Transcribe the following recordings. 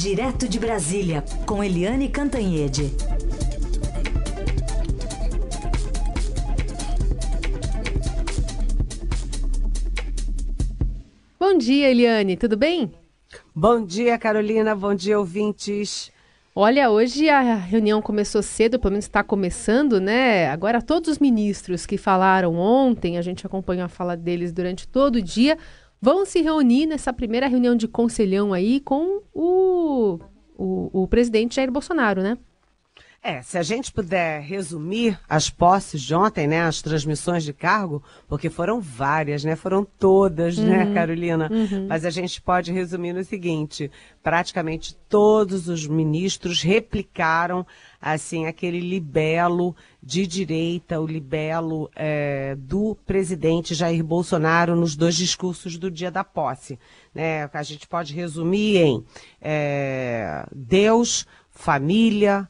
Direto de Brasília, com Eliane Cantanhede. Bom dia, Eliane, tudo bem? Bom dia, Carolina. Bom dia, ouvintes. Olha, hoje a reunião começou cedo, pelo menos está começando, né? Agora, todos os ministros que falaram ontem, a gente acompanhou a fala deles durante todo o dia, vão se reunir nessa primeira reunião de conselhão aí com o, o, o presidente Jair Bolsonaro, né? É, se a gente puder resumir as posses de ontem, né, as transmissões de cargo, porque foram várias, né, foram todas, né, uhum, né, Carolina? Uhum. Mas a gente pode resumir no seguinte: praticamente todos os ministros replicaram, assim, aquele libelo de direita, o libelo é, do presidente Jair Bolsonaro nos dois discursos do dia da posse. Né? A gente pode resumir em é, Deus, família,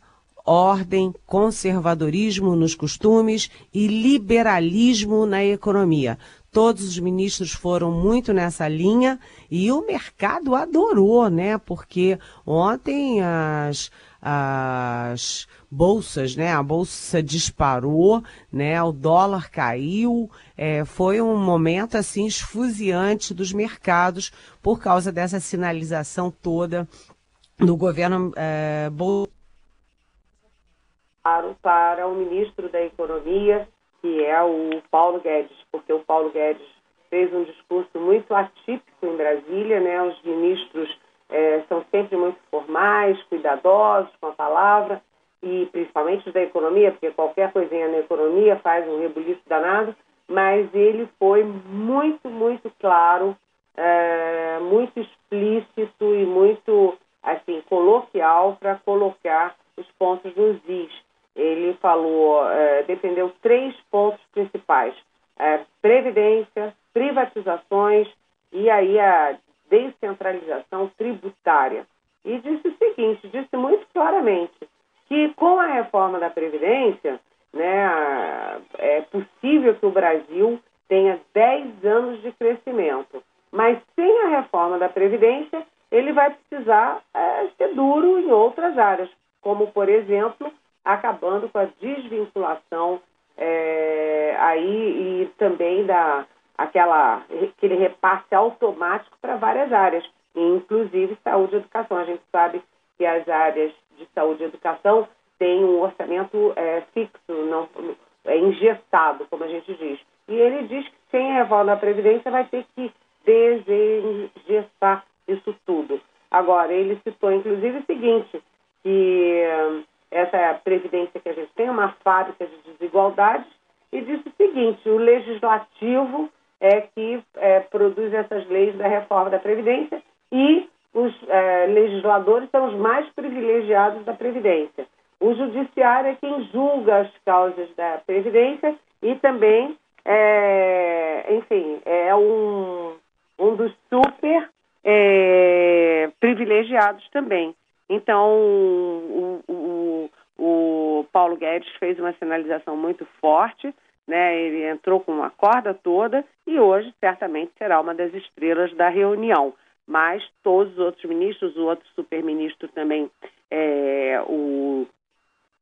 ordem, conservadorismo nos costumes e liberalismo na economia. Todos os ministros foram muito nessa linha e o mercado adorou, né? Porque ontem as, as bolsas, né? A bolsa disparou, né? O dólar caiu, é, foi um momento assim esfuziante dos mercados por causa dessa sinalização toda do governo é, Bolsonaro para o ministro da Economia, que é o Paulo Guedes, porque o Paulo Guedes fez um discurso muito atípico em Brasília, né? Os ministros é, são sempre muito formais, cuidadosos com a palavra, e principalmente da economia, porque qualquer coisinha na economia faz um rebuliço danado, mas ele foi muito, muito claro, é, muito explícito e muito assim coloquial para colocar os pontos nos is ele falou, é, defendeu três pontos principais: é, previdência, privatizações e aí a descentralização tributária. E disse o seguinte, disse muito claramente que com a reforma da previdência, né, é possível que o Brasil tenha 10 anos de crescimento, mas sem a reforma da previdência ele vai precisar é, ser duro em outras áreas, como por exemplo acabando com a desvinculação é, aí e também da aquela aquele repasse automático para várias áreas, inclusive saúde e educação. A gente sabe que as áreas de saúde e educação têm um orçamento é, fixo, não é engessado, como a gente diz. E ele diz que sem reforma da Previdência vai ter que desengessar isso tudo. Agora, ele citou inclusive o seguinte, que essa é previdência que a gente tem, uma fábrica de desigualdades, e disse o seguinte: o legislativo é que é, produz essas leis da reforma da Previdência e os é, legisladores são os mais privilegiados da Previdência. O judiciário é quem julga as causas da Previdência e também, é, enfim, é um, um dos super é, privilegiados também. Então, o, o, o Paulo Guedes fez uma sinalização muito forte, né? ele entrou com uma corda toda e hoje certamente será uma das estrelas da reunião. Mas todos os outros ministros, o outro superministro também, é, o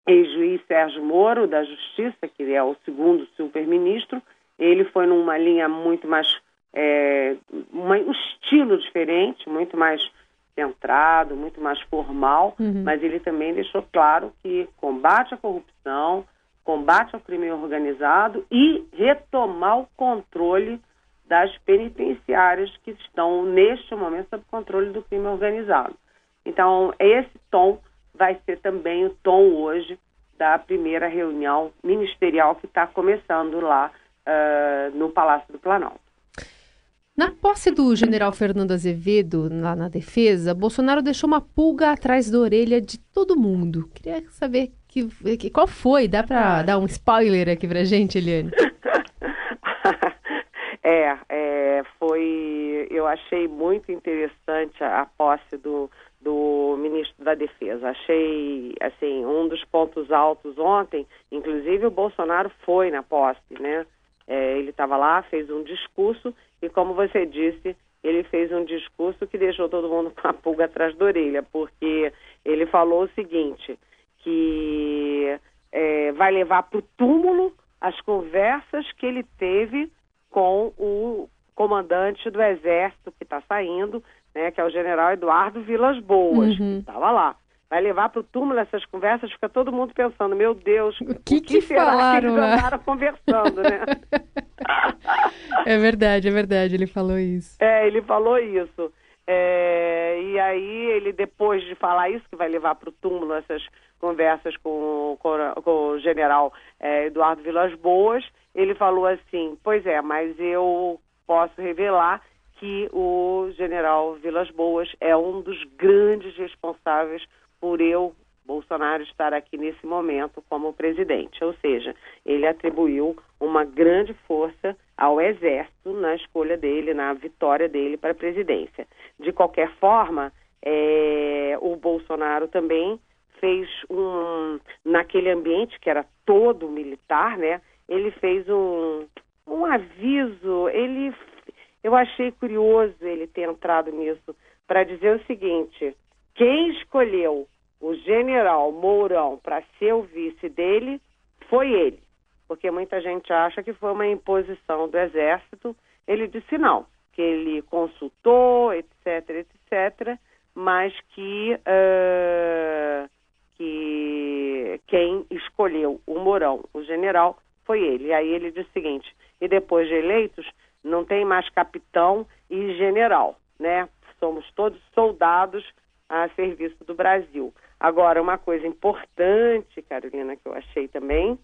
ex-juiz Sérgio Moro, da Justiça, que é o segundo superministro, ele foi numa linha muito mais, é, uma, um estilo diferente, muito mais centrado, muito mais formal, uhum. mas ele também deixou claro que combate à corrupção, combate ao crime organizado e retomar o controle das penitenciárias que estão, neste momento, sob controle do crime organizado. Então, esse tom vai ser também o tom hoje da primeira reunião ministerial que está começando lá uh, no Palácio do Planalto. Na posse do general Fernando Azevedo, lá na defesa, Bolsonaro deixou uma pulga atrás da orelha de todo mundo. Queria saber que, que qual foi? Dá para dar um spoiler aqui pra gente, Eliane? é, é, foi. Eu achei muito interessante a, a posse do, do ministro da Defesa. Achei, assim, um dos pontos altos ontem, inclusive o Bolsonaro foi na posse, né? É, ele estava lá, fez um discurso e, como você disse, ele fez um discurso que deixou todo mundo com a pulga atrás da orelha, porque ele falou o seguinte, que é, vai levar para o túmulo as conversas que ele teve com o comandante do exército que está saindo, né, que é o general Eduardo Vilas Boas, uhum. que estava lá vai levar para o túmulo essas conversas, fica todo mundo pensando, meu Deus, o que, o que, que será falaram, que eles né? andaram conversando, né? é verdade, é verdade, ele falou isso. É, ele falou isso. É, e aí ele, depois de falar isso, que vai levar para o túmulo essas conversas com, com, com o general é, Eduardo Vilas Boas, ele falou assim, pois é, mas eu posso revelar que o general Vilas Boas é um dos grandes responsáveis por eu, Bolsonaro, estar aqui nesse momento como presidente. Ou seja, ele atribuiu uma grande força ao Exército na escolha dele, na vitória dele para a presidência. De qualquer forma, é, o Bolsonaro também fez um, naquele ambiente que era todo militar, né? Ele fez um, um aviso, ele, eu achei curioso ele ter entrado nisso para dizer o seguinte: quem escolheu o general Mourão para ser o vice dele foi ele, porque muita gente acha que foi uma imposição do Exército. Ele disse não, que ele consultou, etc, etc, mas que, uh, que quem escolheu o Mourão, o general, foi ele. E aí ele disse o seguinte: e depois de eleitos, não tem mais capitão e general, né? Somos todos soldados a serviço do Brasil. Agora, uma coisa importante, Carolina, que eu achei também,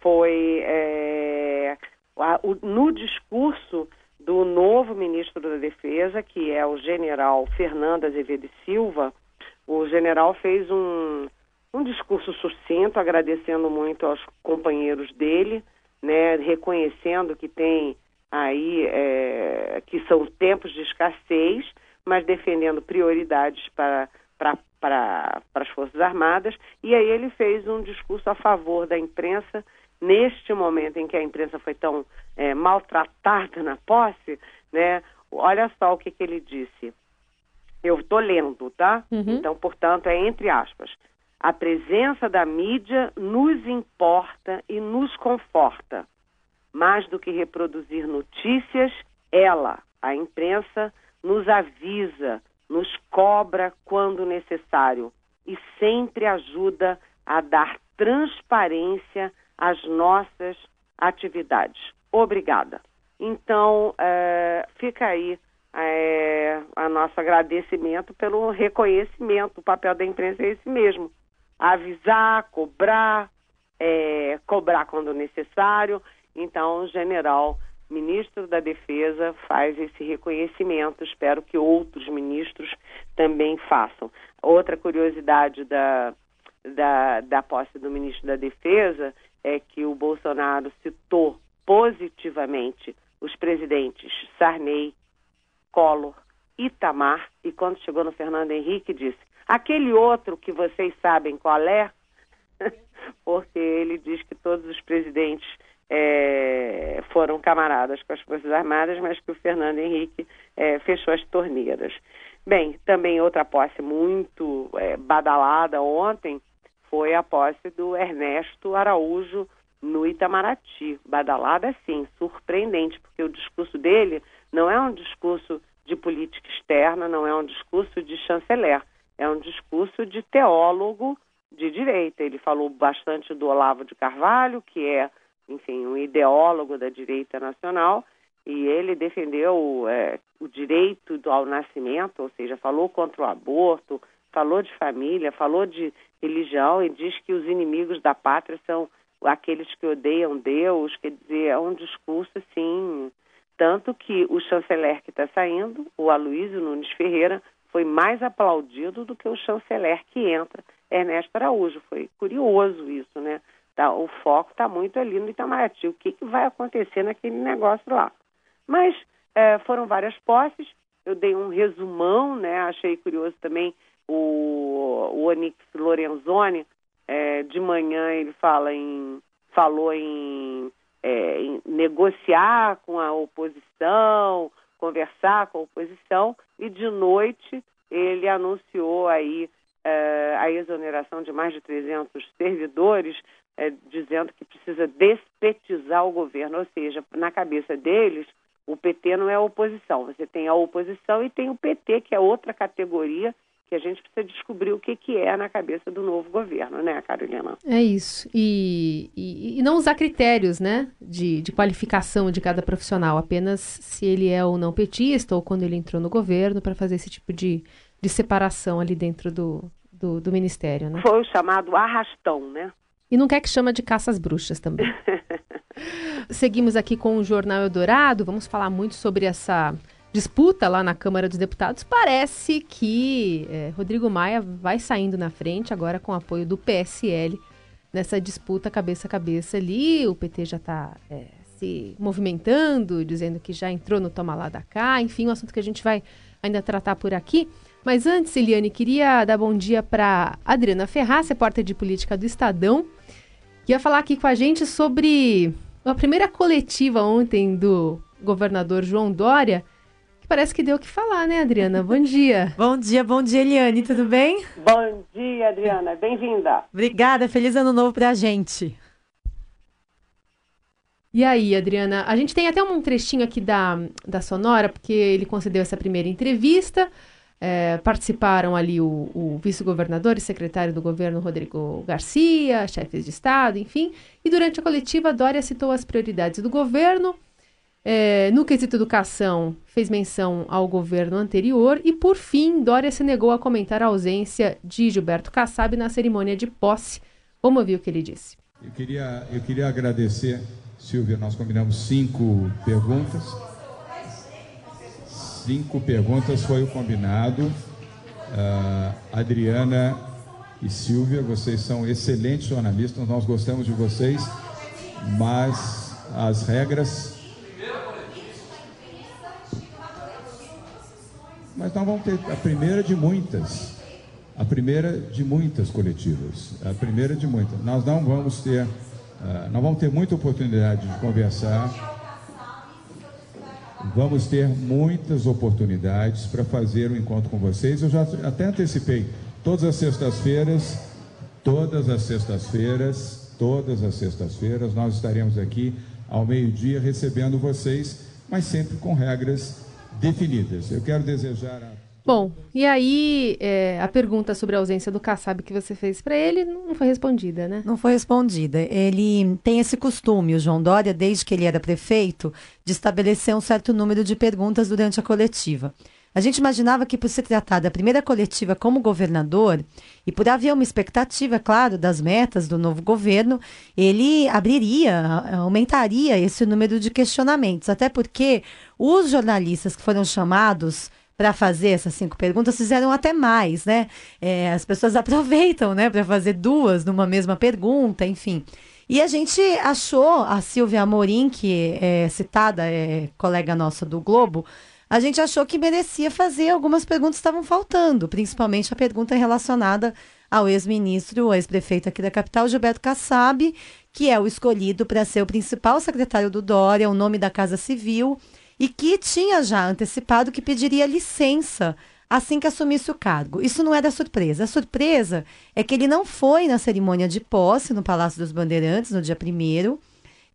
foi é, no discurso do novo ministro da Defesa, que é o general Fernando Azevedo Silva, o general fez um, um discurso sucinto, agradecendo muito aos companheiros dele, né, reconhecendo que tem aí é, que são tempos de escassez, mas defendendo prioridades para, para, para, para as Forças Armadas. E aí ele fez um discurso a favor da imprensa, neste momento em que a imprensa foi tão é, maltratada na posse, né? Olha só o que, que ele disse. Eu estou lendo, tá? Uhum. Então, portanto, é entre aspas. A presença da mídia nos importa e nos conforta. Mais do que reproduzir notícias, ela, a imprensa, nos avisa, nos cobra quando necessário e sempre ajuda a dar transparência às nossas atividades. Obrigada. Então, é, fica aí é, a nosso agradecimento pelo reconhecimento. O papel da imprensa é esse mesmo: avisar, cobrar, é, cobrar quando necessário. Então, general ministro da Defesa faz esse reconhecimento. Espero que outros ministros também façam. Outra curiosidade da, da, da posse do ministro da Defesa é que o Bolsonaro citou positivamente os presidentes Sarney, Collor, Itamar e quando chegou no Fernando Henrique disse aquele outro que vocês sabem qual é, porque ele diz que todos os presidentes é, foram camaradas com as Forças Armadas, mas que o Fernando Henrique é, fechou as torneiras. Bem, também outra posse muito é, badalada ontem foi a posse do Ernesto Araújo no Itamaraty. Badalada, sim, surpreendente, porque o discurso dele não é um discurso de política externa, não é um discurso de chanceler, é um discurso de teólogo de direita. Ele falou bastante do Olavo de Carvalho, que é enfim, um ideólogo da direita nacional, e ele defendeu é, o direito ao nascimento, ou seja, falou contra o aborto, falou de família, falou de religião e diz que os inimigos da pátria são aqueles que odeiam Deus, quer dizer, é um discurso assim, tanto que o chanceler que está saindo, o Aloysio Nunes Ferreira, foi mais aplaudido do que o chanceler que entra, Ernesto Araújo. Foi curioso isso, né? Tá, o foco está muito ali no Itamaraty. O que, que, vai acontecer naquele negócio lá? Mas é, foram várias posses. Eu dei um resumão, né? Achei curioso também o, o Onix Lorenzoni. É, de manhã ele fala em, falou em, é, em negociar com a oposição, conversar com a oposição e de noite ele anunciou aí a exoneração de mais de 300 servidores, eh, dizendo que precisa despetizar o governo, ou seja, na cabeça deles o PT não é a oposição, você tem a oposição e tem o PT, que é outra categoria que a gente precisa descobrir o que, que é na cabeça do novo governo, né, Carolina? É isso. E, e, e não usar critérios, né, de, de qualificação de cada profissional, apenas se ele é ou não petista ou quando ele entrou no governo para fazer esse tipo de, de separação ali dentro do, do, do ministério, né? Foi o chamado arrastão, né? E não quer que chama de caças bruxas também. Seguimos aqui com o Jornal Eldorado. Vamos falar muito sobre essa disputa lá na Câmara dos Deputados. Parece que é, Rodrigo Maia vai saindo na frente agora com apoio do PSL nessa disputa cabeça a cabeça ali. O PT já está é, se movimentando, dizendo que já entrou no toma lá da cá. Enfim, um assunto que a gente vai ainda tratar por aqui. Mas antes, Eliane, queria dar bom dia para Adriana Ferraz, repórter de política do Estadão, que ia falar aqui com a gente sobre a primeira coletiva ontem do governador João Dória, que parece que deu o que falar, né, Adriana? Bom dia. bom dia, bom dia, Eliane, tudo bem? Bom dia, Adriana, bem-vinda. Obrigada, feliz ano novo pra gente. E aí, Adriana, a gente tem até um trechinho aqui da, da Sonora, porque ele concedeu essa primeira entrevista. É, participaram ali o, o vice-governador e secretário do governo Rodrigo Garcia, chefes de Estado, enfim. E durante a coletiva, Dória citou as prioridades do governo. É, no quesito educação, fez menção ao governo anterior. E, por fim, Dória se negou a comentar a ausência de Gilberto Kassab na cerimônia de posse. Vamos ouvir o que ele disse. Eu queria, eu queria agradecer, Silvia, nós combinamos cinco perguntas cinco perguntas foi o combinado. Uh, Adriana e Silvia, vocês são excelentes jornalistas, nós gostamos de vocês, mas as regras. Mas nós vamos ter a primeira de muitas. A primeira de muitas coletivas. A primeira de muitas. Nós não vamos ter. Uh, nós vamos ter muita oportunidade de conversar Vamos ter muitas oportunidades para fazer um encontro com vocês. Eu já até antecipei. Todas as sextas-feiras, todas as sextas-feiras, todas as sextas-feiras, nós estaremos aqui ao meio-dia recebendo vocês, mas sempre com regras definidas. Eu quero desejar a Bom, e aí é, a pergunta sobre a ausência do Kassab que você fez para ele não foi respondida, né? Não foi respondida. Ele tem esse costume, o João Dória, desde que ele era prefeito, de estabelecer um certo número de perguntas durante a coletiva. A gente imaginava que, por se tratar da primeira coletiva como governador, e por haver uma expectativa, claro, das metas do novo governo, ele abriria, aumentaria esse número de questionamentos. Até porque os jornalistas que foram chamados para fazer essas cinco perguntas, fizeram até mais, né? É, as pessoas aproveitam, né, para fazer duas numa mesma pergunta, enfim. E a gente achou, a Silvia Amorim, que é citada, é colega nossa do Globo, a gente achou que merecia fazer algumas perguntas que estavam faltando, principalmente a pergunta relacionada ao ex-ministro, ex-prefeito aqui da capital, Gilberto Kassab, que é o escolhido para ser o principal secretário do Dória, o nome da Casa Civil, e que tinha já antecipado que pediria licença assim que assumisse o cargo. Isso não era surpresa. A surpresa é que ele não foi na cerimônia de posse no Palácio dos Bandeirantes no dia 1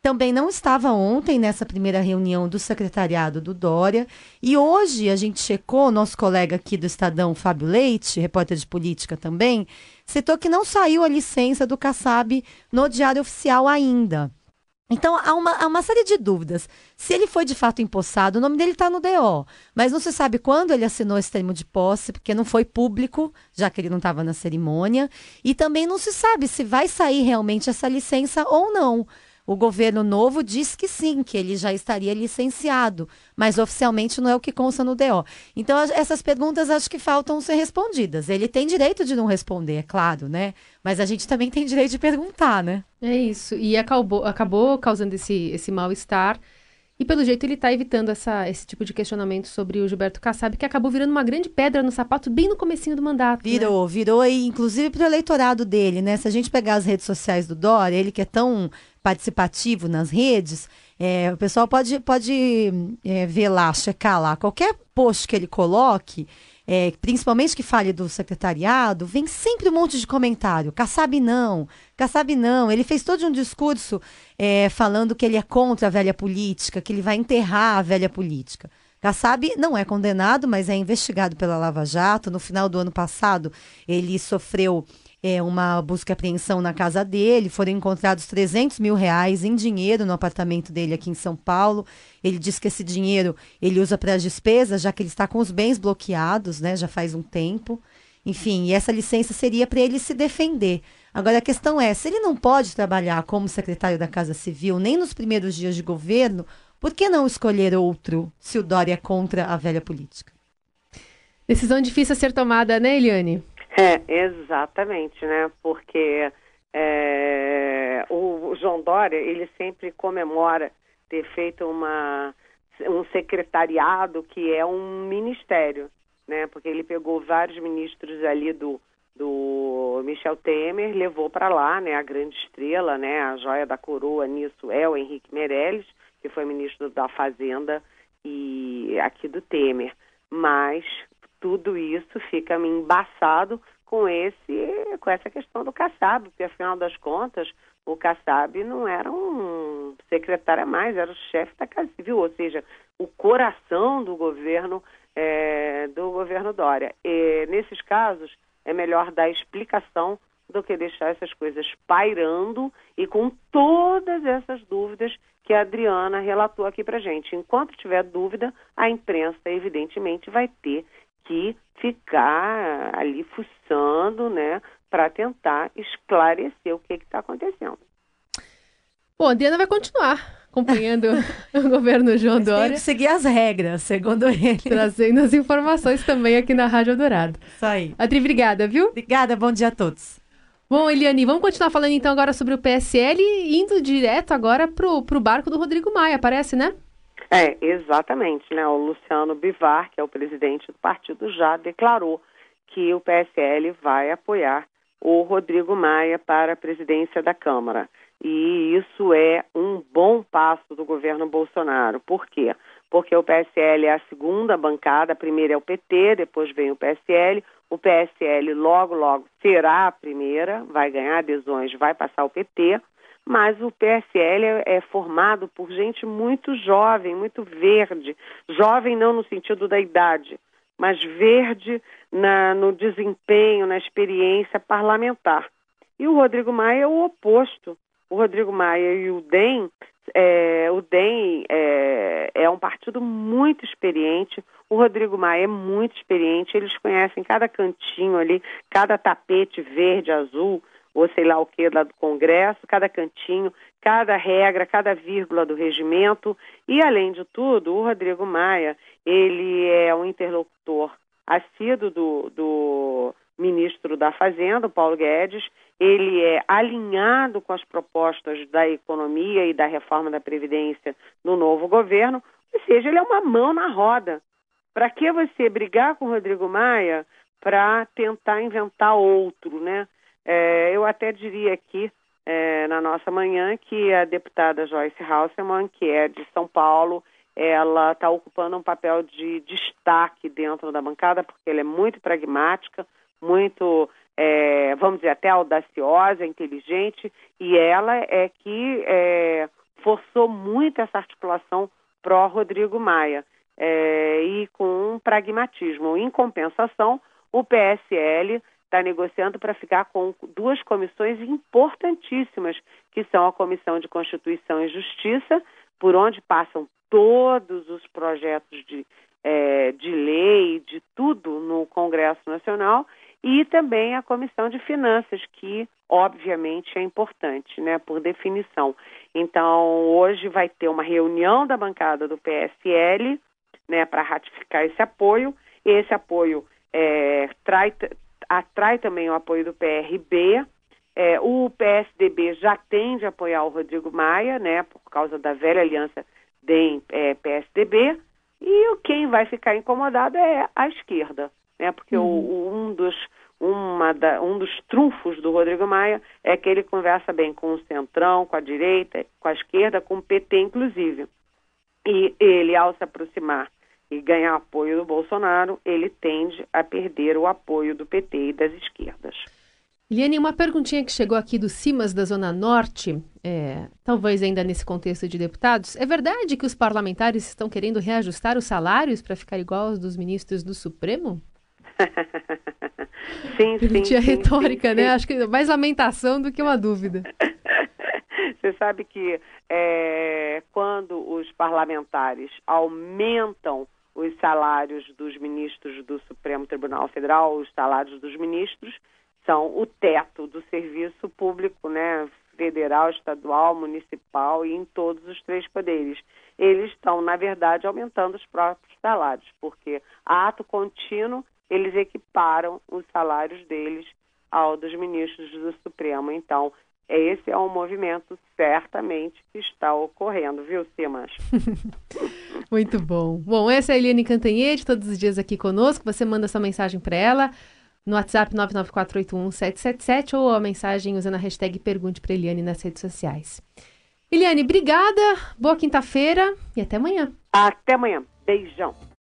também não estava ontem nessa primeira reunião do secretariado do Dória. E hoje a gente checou, nosso colega aqui do Estadão, Fábio Leite, repórter de política também, citou que não saiu a licença do Kassab no Diário Oficial ainda. Então, há uma, há uma série de dúvidas. Se ele foi de fato empossado, o nome dele está no DO, mas não se sabe quando ele assinou esse termo de posse, porque não foi público, já que ele não estava na cerimônia, e também não se sabe se vai sair realmente essa licença ou não. O governo novo diz que sim, que ele já estaria licenciado, mas oficialmente não é o que consta no DO. Então, essas perguntas acho que faltam ser respondidas. Ele tem direito de não responder, é claro, né? Mas a gente também tem direito de perguntar, né? É isso. E acabou, acabou causando esse, esse mal-estar. E pelo jeito ele está evitando essa, esse tipo de questionamento sobre o Gilberto Kassab, que acabou virando uma grande pedra no sapato bem no comecinho do mandato. Né? Virou, né? virou, e inclusive para o eleitorado dele, né? Se a gente pegar as redes sociais do Dória, ele que é tão participativo nas redes, É, o pessoal pode, pode é, ver lá, checar lá. Qualquer post que ele coloque, é, principalmente que fale do secretariado, vem sempre um monte de comentário. Kassab não, Kassab não. Ele fez todo um discurso é, falando que ele é contra a velha política, que ele vai enterrar a velha política. Kassab não é condenado, mas é investigado pela Lava Jato. No final do ano passado, ele sofreu é, uma busca e apreensão na casa dele. Foram encontrados 300 mil reais em dinheiro no apartamento dele aqui em São Paulo. Ele diz que esse dinheiro ele usa para as despesas, já que ele está com os bens bloqueados, né? Já faz um tempo. Enfim, e essa licença seria para ele se defender. Agora, a questão é: se ele não pode trabalhar como secretário da Casa Civil nem nos primeiros dias de governo, por que não escolher outro se o Dória é contra a velha política? Decisão difícil a ser tomada, né, Eliane? É, exatamente, né? Porque é, o João Dória, ele sempre comemora ter feito uma, um secretariado que é um ministério, né? Porque ele pegou vários ministros ali do, do Michel Temer, levou para lá, né? A grande estrela, né? A joia da coroa nisso é o Henrique Meirelles, que foi ministro da Fazenda e aqui do Temer. Mas tudo isso fica embaçado com esse com essa questão do Kassab, porque afinal das contas o Kassab não era um secretário a mais, era o chefe da Casa Civil, ou seja, o coração do governo é, do governo Dória. E, nesses casos é melhor dar explicação do que deixar essas coisas pairando e com todas essas dúvidas que a Adriana relatou aqui para gente. Enquanto tiver dúvida, a imprensa evidentemente vai ter que ficar ali fuçando, né, para tentar esclarecer o que está acontecendo. Bom, a Diana vai continuar acompanhando o governo João Mas Dória. Tem que seguir as regras, segundo ele. Trazendo as informações também aqui na Rádio Dourado. Isso aí. Adri, obrigada, viu? Obrigada, bom dia a todos. Bom, Eliane, vamos continuar falando então agora sobre o PSL, indo direto agora pro, pro barco do Rodrigo Maia, parece, né? É, exatamente, né? O Luciano Bivar, que é o presidente do partido, já declarou que o PSL vai apoiar o Rodrigo Maia para a presidência da Câmara. E isso é um bom passo do governo Bolsonaro. Por quê? Porque o PSL é a segunda bancada, a primeira é o PT, depois vem o PSL. O PSL logo, logo será a primeira, vai ganhar adesões, vai passar o PT mas o PSL é, formado por gente muito jovem, muito verde. Jovem não no sentido da idade, mas verde na, no desempenho, na experiência parlamentar. E o Rodrigo Maia é o oposto. O Rodrigo Maia e o DEM, é, o DEM é, é um partido muito experiente. O Rodrigo Maia é muito experiente, eles conhecem cada cantinho ali, cada tapete verde, azul, ou sei lá o que lá do Congresso, cada cantinho, cada regra, cada vírgula do regimento. E, além de tudo, o Rodrigo Maia, ele é um interlocutor assíduo do, do ministro da Fazenda, Paulo Guedes, ele é alinhado com as propostas da economia e da reforma da Previdência no novo governo, ou seja, ele é uma mão na roda. Para que você brigar com o Rodrigo Maia para tentar inventar outro, né? É, eu até diria aqui é, na nossa manhã que a deputada Joyce Hasselman, que é de São Paulo, ela está ocupando um papel de destaque dentro da bancada, porque ela é muito pragmática, muito, é, vamos dizer, até audaciosa, inteligente, e ela é que é, forçou muito essa articulação pró-Rodrigo Maia, é, e com um pragmatismo. Em compensação, o PSL está negociando para ficar com duas comissões importantíssimas, que são a Comissão de Constituição e Justiça, por onde passam todos os projetos de, é, de lei, de tudo no Congresso Nacional, e também a Comissão de Finanças, que obviamente é importante, né, por definição. Então, hoje vai ter uma reunião da bancada do PSL, né, para ratificar esse apoio. Esse apoio é, trai, atrai também o apoio do PRB. É, o PSDB já tende a apoiar o Rodrigo Maia, né, por causa da velha aliança DEM-PSDB, é, e quem vai ficar incomodado é a esquerda, né, porque uhum. o, um dos, da, um dos trunfos do Rodrigo Maia é que ele conversa bem com o centrão, com a direita, com a esquerda, com o PT, inclusive. E ele, ao se aproximar e ganhar apoio do Bolsonaro, ele tende a perder o apoio do PT e das esquerdas. Liane, uma perguntinha que chegou aqui do Cimas da Zona Norte, é, talvez ainda nesse contexto de deputados. É verdade que os parlamentares estão querendo reajustar os salários para ficar igual aos dos ministros do Supremo? sim, sim. Tinha retórica, sim, né? sim. Acho que mais lamentação do que uma dúvida. Você sabe que é, quando os parlamentares aumentam os salários dos ministros do Supremo Tribunal Federal, os salários dos ministros são o teto do serviço público, né? Federal, estadual, municipal e em todos os três poderes. Eles estão, na verdade, aumentando os próprios salários, porque a ato contínuo eles equiparam os salários deles ao dos ministros do Supremo. Então, esse é um movimento certamente que está ocorrendo, viu, Simas? Muito bom. Bom, essa é a Eliane Cantanhede, todos os dias aqui conosco. Você manda sua mensagem para ela no WhatsApp 994811777 ou a mensagem usando a hashtag Pergunte para Eliane nas redes sociais. Eliane, obrigada, boa quinta-feira e até amanhã. Até amanhã. Beijão.